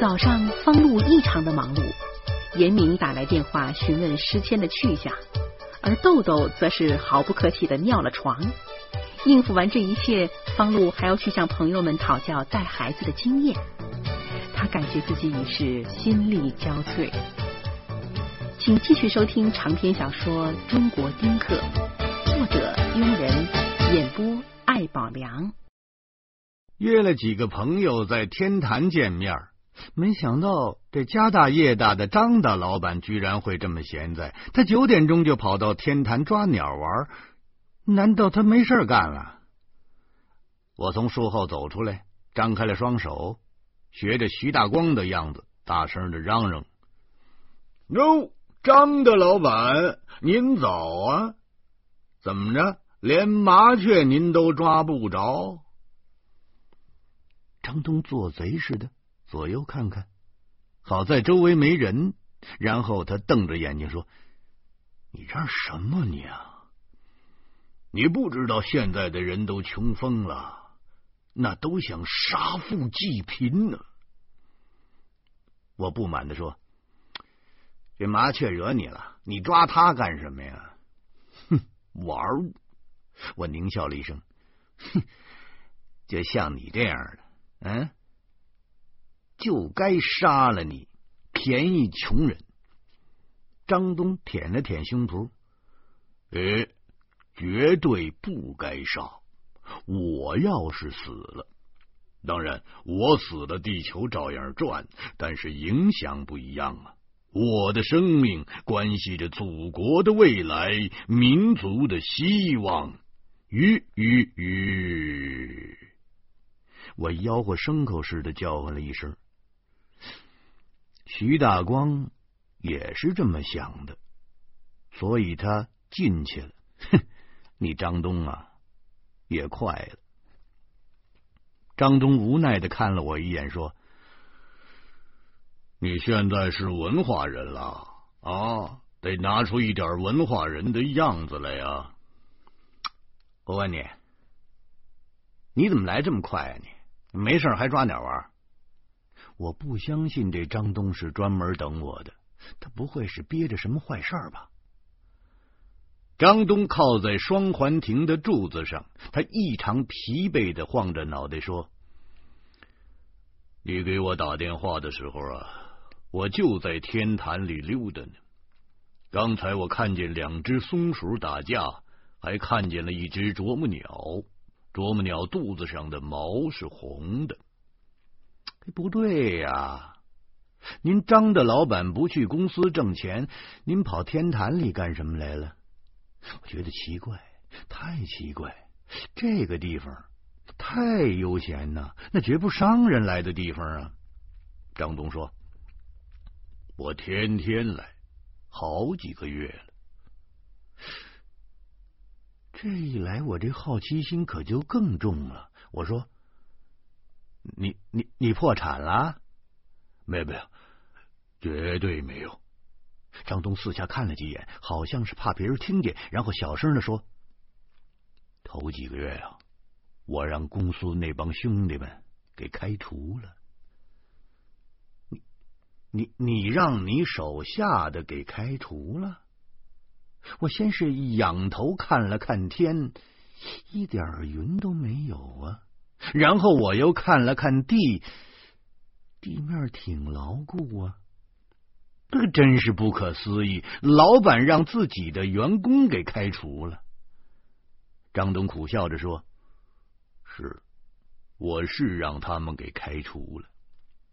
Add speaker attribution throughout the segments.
Speaker 1: 早上，方露异常的忙碌，严明打来电话询问诗谦的去向，而豆豆则是毫不客气的尿了床。应付完这一切，方露还要去向朋友们讨教带孩子的经验。他感觉自己已是心力交瘁。请继续收听长篇小说《中国丁克》，作者庸人，演播艾宝良。
Speaker 2: 约了几个朋友在天坛见面，没想到这家大业大的张大老板居然会这么闲在。他九点钟就跑到天坛抓鸟玩。难道他没事干了？我从树后走出来，张开了双手，学着徐大光的样子，大声的嚷嚷：“哟，张大老板，您早啊！怎么着，连麻雀您都抓不着？”张东做贼似的左右看看，好在周围没人，然后他瞪着眼睛说：“你嚷什么你啊？”你不知道现在的人都穷疯了，那都想杀富济贫呢。我不满的说：“这麻雀惹你了，你抓它干什么呀？”哼，玩儿！我狞笑了一声：“哼，就像你这样的，嗯，就该杀了你，便宜穷人。”张东舔了舔胸脯，诶。绝对不该杀！我要是死了，当然我死了，地球照样转，但是影响不一样啊！我的生命关系着祖国的未来，民族的希望。吁吁吁！我吆喝牲口似的叫唤了一声。徐大光也是这么想的，所以他进去了。哼！你张东啊，也快了。张东无奈的看了我一眼，说：“你现在是文化人了啊，得拿出一点文化人的样子来呀。”我问你，你怎么来这么快啊？你没事还抓鸟玩？我不相信这张东是专门等我的，他不会是憋着什么坏事吧？张东靠在双环亭的柱子上，他异常疲惫的晃着脑袋说：“你给我打电话的时候啊，我就在天坛里溜达呢。刚才我看见两只松鼠打架，还看见了一只啄木鸟。啄木鸟肚子上的毛是红的。不对呀，您张的老板不去公司挣钱，您跑天坛里干什么来了？”我觉得奇怪，太奇怪！这个地方太悠闲呐，那绝不商人来的地方啊。张东说：“我天天来，好几个月了。这一来，我这好奇心可就更重了。”我说：“你你你破产了？没有没有，绝对没有。”张东四下看了几眼，好像是怕别人听见，然后小声的说：“头几个月啊，我让公司那帮兄弟们给开除了。你、你、你让你手下的给开除了？我先是仰头看了看天，一点云都没有。然后我又看了看地，地面挺牢固啊。”这个真是不可思议！老板让自己的员工给开除了。张东苦笑着说：“是，我是让他们给开除了。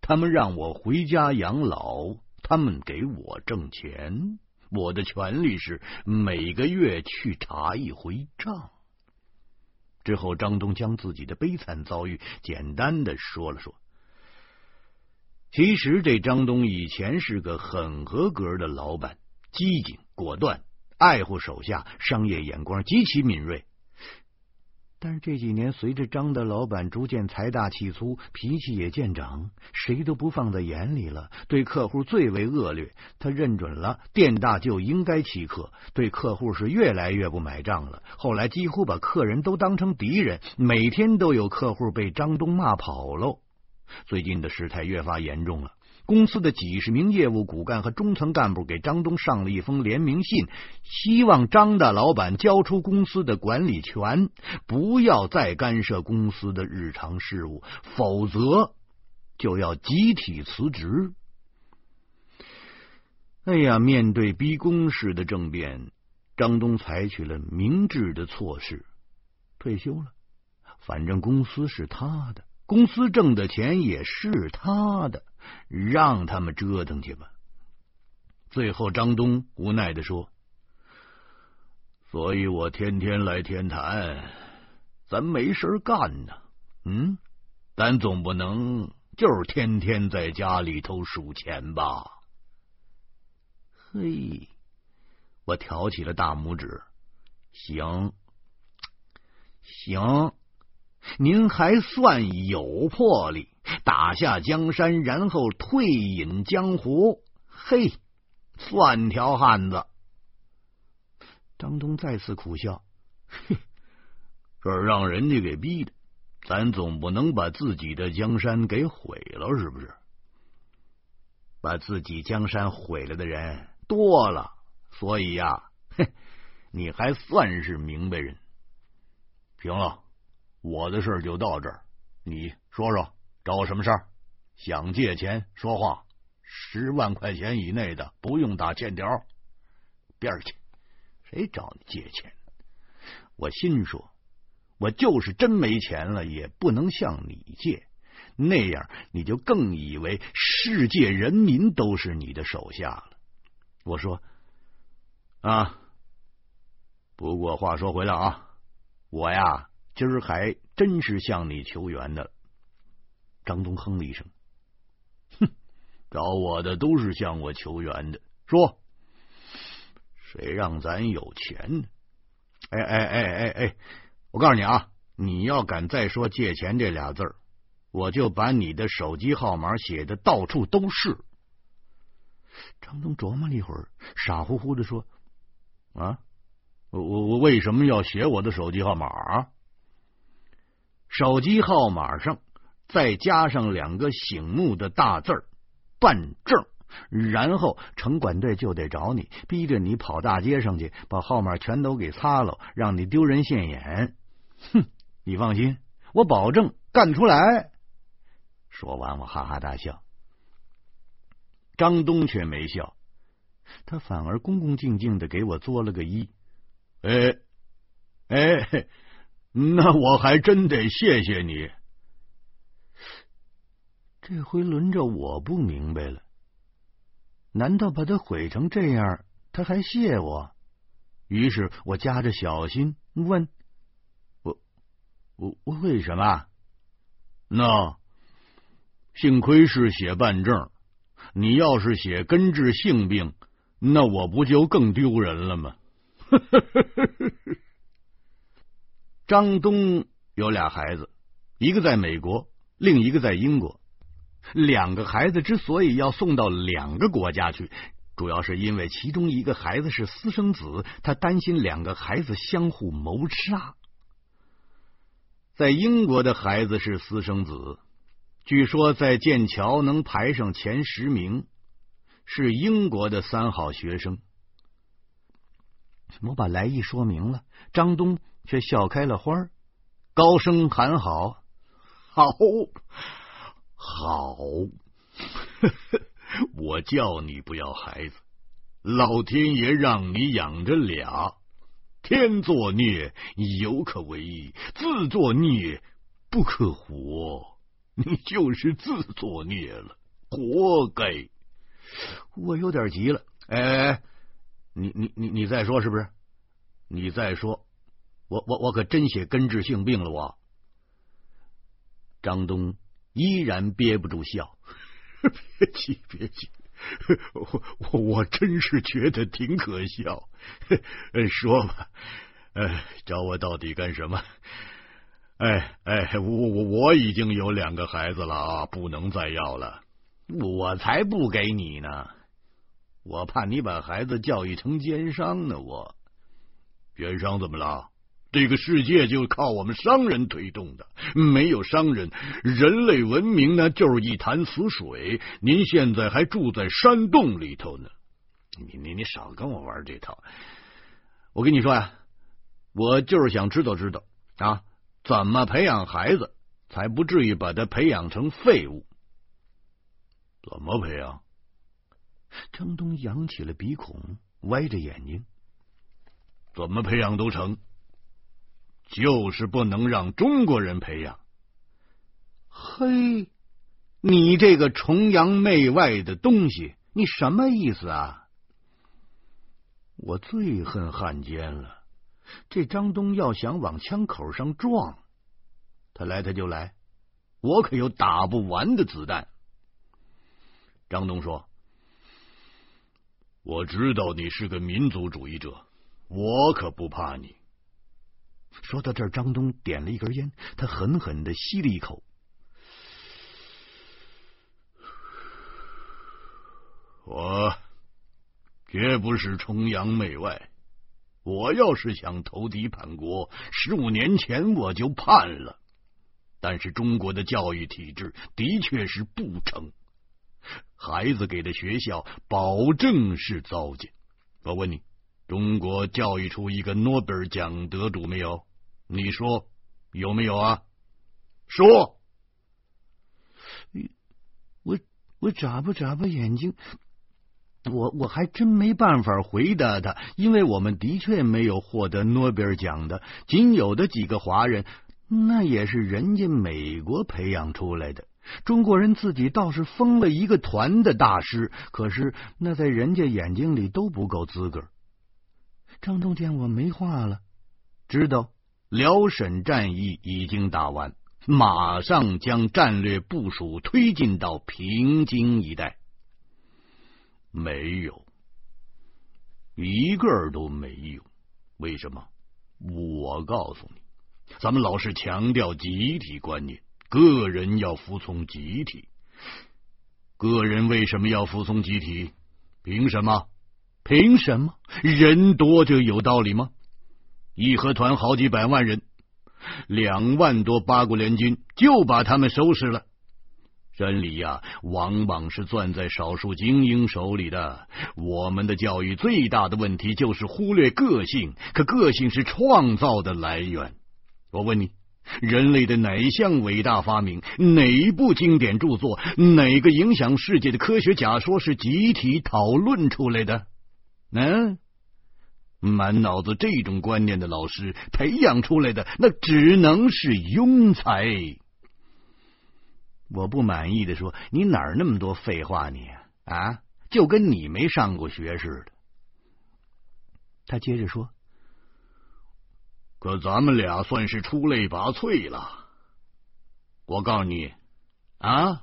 Speaker 2: 他们让我回家养老，他们给我挣钱。我的权利是每个月去查一回账。”之后，张东将自己的悲惨遭遇简单的说了说。其实这张东以前是个很合格的老板，机警果断，爱护手下，商业眼光极其敏锐。但是这几年，随着张的老板逐渐财大气粗，脾气也见长，谁都不放在眼里了，对客户最为恶劣。他认准了店大就应该欺客，对客户是越来越不买账了。后来几乎把客人都当成敌人，每天都有客户被张东骂跑喽。最近的事态越发严重了。公司的几十名业务骨干和中层干部给张东上了一封联名信，希望张大老板交出公司的管理权，不要再干涉公司的日常事务，否则就要集体辞职。哎呀，面对逼宫式的政变，张东采取了明智的措施，退休了。反正公司是他的，公司挣的钱也是他的。让他们折腾去吧。最后，张东无奈的说：“所以我天天来天坛，咱没事干呢。嗯，咱总不能就是天天在家里头数钱吧？”嘿，我挑起了大拇指。行，行。您还算有魄力，打下江山，然后退隐江湖。嘿，算条汉子。张东再次苦笑，嘿，这让人家给逼的，咱总不能把自己的江山给毁了，是不是？把自己江山毁了的人多了，所以呀，嘿，你还算是明白人。行了。我的事就到这儿，你说说找我什么事儿？想借钱说话，十万块钱以内的不用打欠条，边儿去！谁找你借钱？我心说，我就是真没钱了，也不能向你借，那样你就更以为世界人民都是你的手下了。我说啊，不过话说回来啊，我呀。今儿还真是向你求援的。张东哼了一声，哼，找我的都是向我求援的。说，谁让咱有钱呢？哎哎哎哎哎，我告诉你啊，你要敢再说借钱这俩字儿，我就把你的手机号码写的到处都是。张东琢磨了一会儿，傻乎乎的说：“啊，我我我为什么要写我的手机号码啊？”手机号码上再加上两个醒目的大字儿“办证”，然后城管队就得找你，逼着你跑大街上去，把号码全都给擦了，让你丢人现眼。哼，你放心，我保证干出来。说完，我哈哈大笑。张东却没笑，他反而恭恭敬敬的给我作了个揖。哎，哎。那我还真得谢谢你。这回轮着我不明白了，难道把他毁成这样，他还谢我？于是我夹着小心问：“我我我为什么？”那幸亏是写办证，你要是写根治性病，那我不就更丢人了吗？张东有俩孩子，一个在美国，另一个在英国。两个孩子之所以要送到两个国家去，主要是因为其中一个孩子是私生子，他担心两个孩子相互谋杀。在英国的孩子是私生子，据说在剑桥能排上前十名，是英国的三好学生。我把来意说明了，张东。却笑开了花，高声喊好，好，好！我叫你不要孩子，老天爷让你养着俩，天作孽犹可为，自作孽不可活。你就是自作孽了，活该！我有点急了，哎，你你你你再说是不是？你再说。我我我可真写根治性病了！我张东依然憋不住笑，别急别急，我我我真是觉得挺可笑。说吧，哎，找我到底干什么？哎哎，我我我已经有两个孩子了啊，不能再要了。我才不给你呢，我怕你把孩子教育成奸商呢。我奸商怎么了？这个世界就靠我们商人推动的，没有商人，人类文明呢就是一潭死水。您现在还住在山洞里头呢，你你你少跟我玩这套！我跟你说呀，我就是想知道知道啊，怎么培养孩子才不至于把他培养成废物？怎么培养？张东扬起了鼻孔，歪着眼睛。怎么培养都成，就是不能让中国人培养。嘿，你这个崇洋媚外的东西，你什么意思啊？我最恨汉奸了。这张东要想往枪口上撞，他来他就来，我可有打不完的子弹。张东说：“我知道你是个民族主义者。”我可不怕你。说到这儿，张东点了一根烟，他狠狠的吸了一口。我绝不是崇洋媚外。我要是想投敌叛国，十五年前我就叛了。但是中国的教育体制的确是不成，孩子给的学校保证是糟践。我问你。中国教育出一个诺贝尔奖得主没有？你说有没有啊？说，我我眨巴眨巴眼睛，我我还真没办法回答他，因为我们的确没有获得诺贝尔奖的，仅有的几个华人，那也是人家美国培养出来的。中国人自己倒是封了一个团的大师，可是那在人家眼睛里都不够资格。张东见我没话了，知道辽沈战役已经打完，马上将战略部署推进到平津一带。没有，一个都没有。为什么？我告诉你，咱们老是强调集体观念，个人要服从集体。个人为什么要服从集体？凭什么？凭什么人多就有道理吗？义和团好几百万人，两万多八国联军就把他们收拾了。真理呀，往往是攥在少数精英手里的。我们的教育最大的问题就是忽略个性，可个性是创造的来源。我问你，人类的哪一项伟大发明，哪一部经典著作，哪个影响世界的科学假说是集体讨论出来的？嗯，满脑子这种观念的老师培养出来的，那只能是庸才。我不满意的说：“你哪儿那么多废话？你啊，就跟你没上过学似的。”他接着说：“可咱们俩算是出类拔萃了。我告诉你啊。”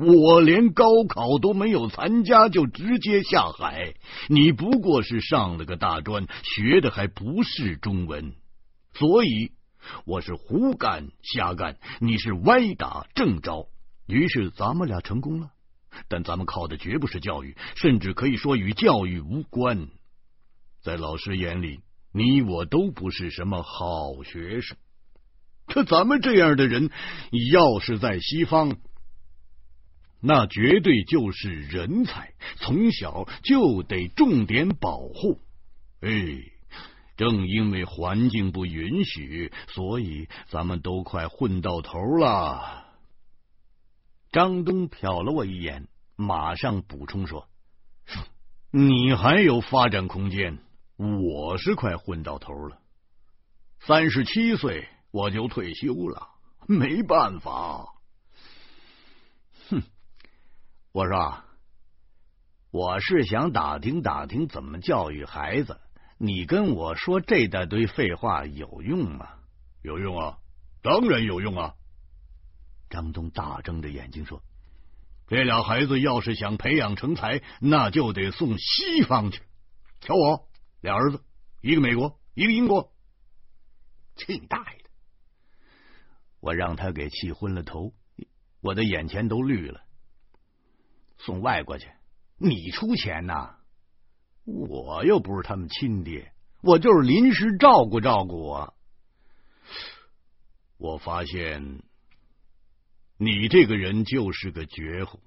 Speaker 2: 我连高考都没有参加就直接下海，你不过是上了个大专，学的还不是中文，所以我是胡干瞎干，你是歪打正着，于是咱们俩成功了。但咱们靠的绝不是教育，甚至可以说与教育无关。在老师眼里，你我都不是什么好学生。可咱们这样的人，要是在西方。那绝对就是人才，从小就得重点保护。哎，正因为环境不允许，所以咱们都快混到头了。张东瞟了我一眼，马上补充说：“你还有发展空间，我是快混到头了。三十七岁我就退休了，没办法。”我说，我是想打听打听怎么教育孩子。你跟我说这大堆废话有用吗？有用啊，当然有用啊！张东大睁着眼睛说：“这俩孩子要是想培养成才，那就得送西方去。瞧我俩儿子，一个美国，一个英国，气你大爷的！我让他给气昏了头，我的眼前都绿了。”送外国去，你出钱呐？我又不是他们亲爹，我就是临时照顾照顾我。我发现你这个人就是个绝户，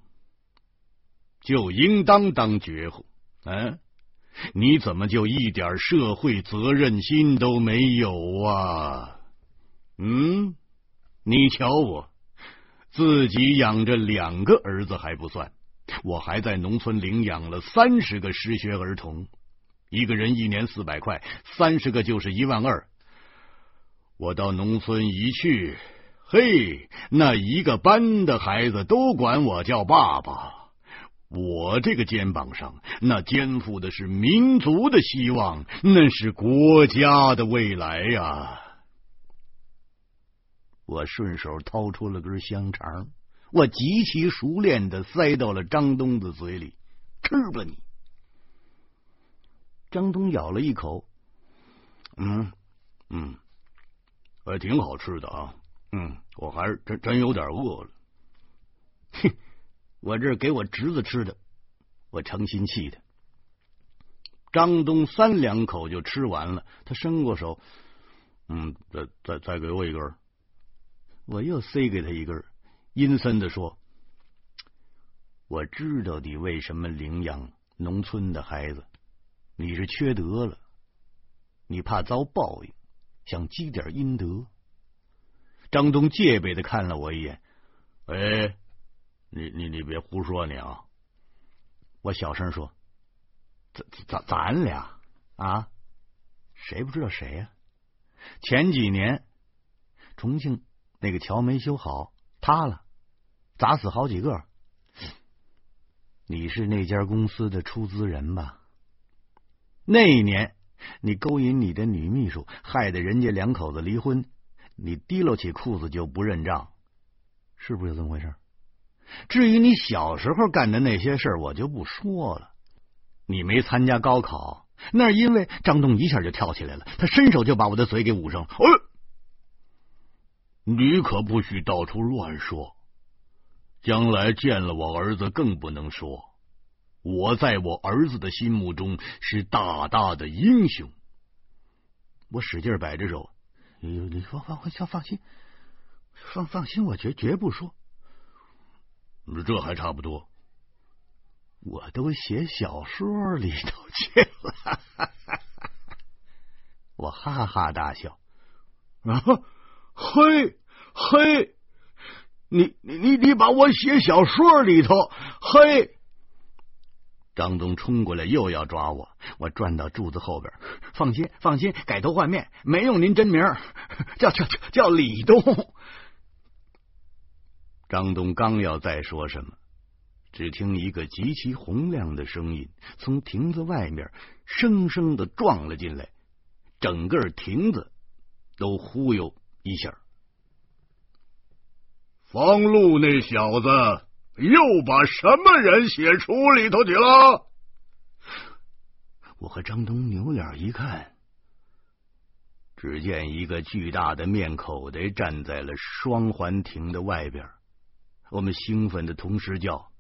Speaker 2: 就应当当绝户。嗯，你怎么就一点社会责任心都没有啊？嗯，你瞧我，自己养着两个儿子还不算，我还在农村领养了三十个失学儿童，一个人一年四百块，三十个就是一万二。我到农村一去，嘿，那一个班的孩子都管我叫爸爸。我这个肩膀上，那肩负的是民族的希望，那是国家的未来呀！我顺手掏出了根香肠，我极其熟练的塞到了张东的嘴里，吃吧你！张东咬了一口，嗯嗯，还挺好吃的啊，嗯，我还是真真有点饿了，哼。我这给我侄子吃的，我诚心气的。张东三两口就吃完了，他伸过手，嗯，再再再给我一根。我又塞给他一根，阴森的说：“我知道你为什么领养农村的孩子，你是缺德了，你怕遭报应，想积点阴德。”张东戒备的看了我一眼，哎。你你你别胡说你啊！我小声说：“咱咱咱俩啊，谁不知道谁呀？前几年重庆那个桥没修好，塌了，砸死好几个。你是那家公司的出资人吧？那一年你勾引你的女秘书，害得人家两口子离婚，你提溜起裤子就不认账，是不是有这么回事？”至于你小时候干的那些事儿，我就不说了。你没参加高考，那是因为张东一下就跳起来了，他伸手就把我的嘴给捂上。哎，你可不许到处乱说，将来见了我儿子更不能说。我在我儿子的心目中是大大的英雄。我使劲摆着手，你放放放放心，放放心，我绝绝不说。这还差不多，我都写小说里头去了。我哈哈大笑啊！嘿，嘿，你你你你把我写小说里头，嘿！张东冲过来又要抓我，我转到柱子后边。放心，放心，改头换面，没用您真名，叫叫叫叫李东。张东刚要再说什么，只听一个极其洪亮的声音从亭子外面生生的撞了进来，整个亭子都忽悠一下。
Speaker 3: 方路那小子又把什么人写出里头去了？
Speaker 2: 我和张东扭脸一看，只见一个巨大的面口袋站在了双环亭的外边。我们兴奋的同时叫：“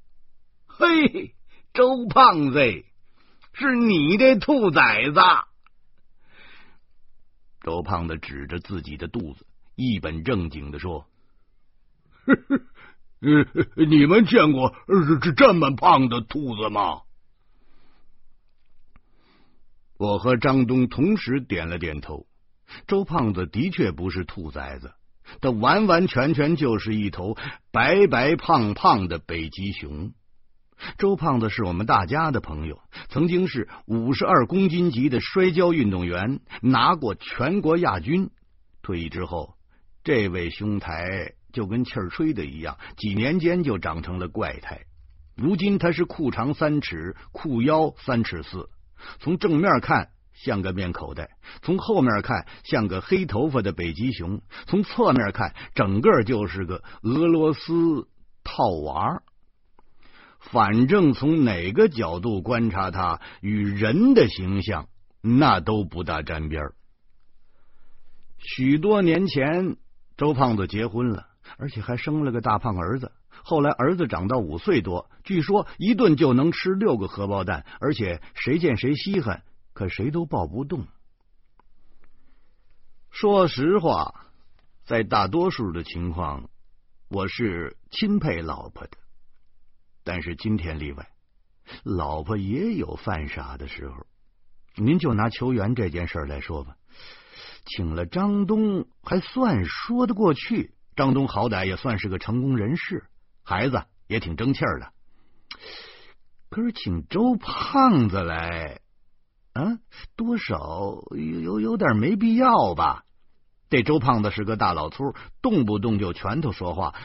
Speaker 3: 嘿，周胖子，是你的兔崽子！”
Speaker 2: 周胖子指着自己的肚子，一本正经的说：“
Speaker 3: 你们见过这这么胖的兔子吗？”
Speaker 2: 我和张东同时点了点头。周胖子的确不是兔崽子。他完完全全就是一头白白胖胖的北极熊。周胖子是我们大家的朋友，曾经是五十二公斤级的摔跤运动员，拿过全国亚军。退役之后，这位兄台就跟气儿吹的一样，几年间就长成了怪胎。如今他是裤长三尺，裤腰三尺四，从正面看。像个面口袋，从后面看像个黑头发的北极熊，从侧面看整个就是个俄罗斯套娃。反正从哪个角度观察他与人的形象，那都不大沾边。许多年前，周胖子结婚了，而且还生了个大胖儿子。后来儿子长到五岁多，据说一顿就能吃六个荷包蛋，而且谁见谁稀罕。可谁都抱不动。说实话，在大多数的情况，我是钦佩老婆的，但是今天例外，老婆也有犯傻的时候。您就拿球员这件事来说吧，请了张东还算说得过去，张东好歹也算是个成功人士，孩子也挺争气的。可是请周胖子来，啊，多少有有有点没必要吧？这周胖子是个大老粗，动不动就拳头说话。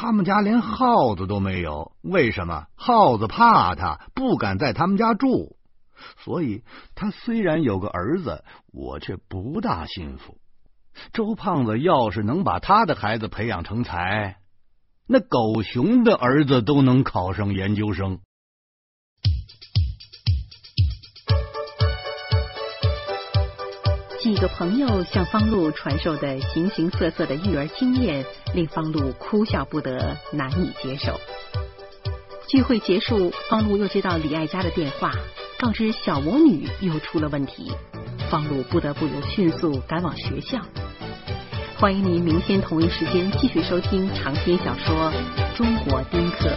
Speaker 2: 他们家连耗子都没有，为什么？耗子怕他，不敢在他们家住。所以，他虽然有个儿子，我却不大信服。周胖子要是能把他的孩子培养成才，那狗熊的儿子都能考上研究生。
Speaker 1: 几个朋友向方路传授的形形色色的育儿经验，令方露哭笑不得，难以接受。聚会结束，方露又接到李爱家的电话，告知小魔女又出了问题，方露不得不又迅速赶往学校。欢迎您明天同一时间继续收听长篇小说《中国丁克》。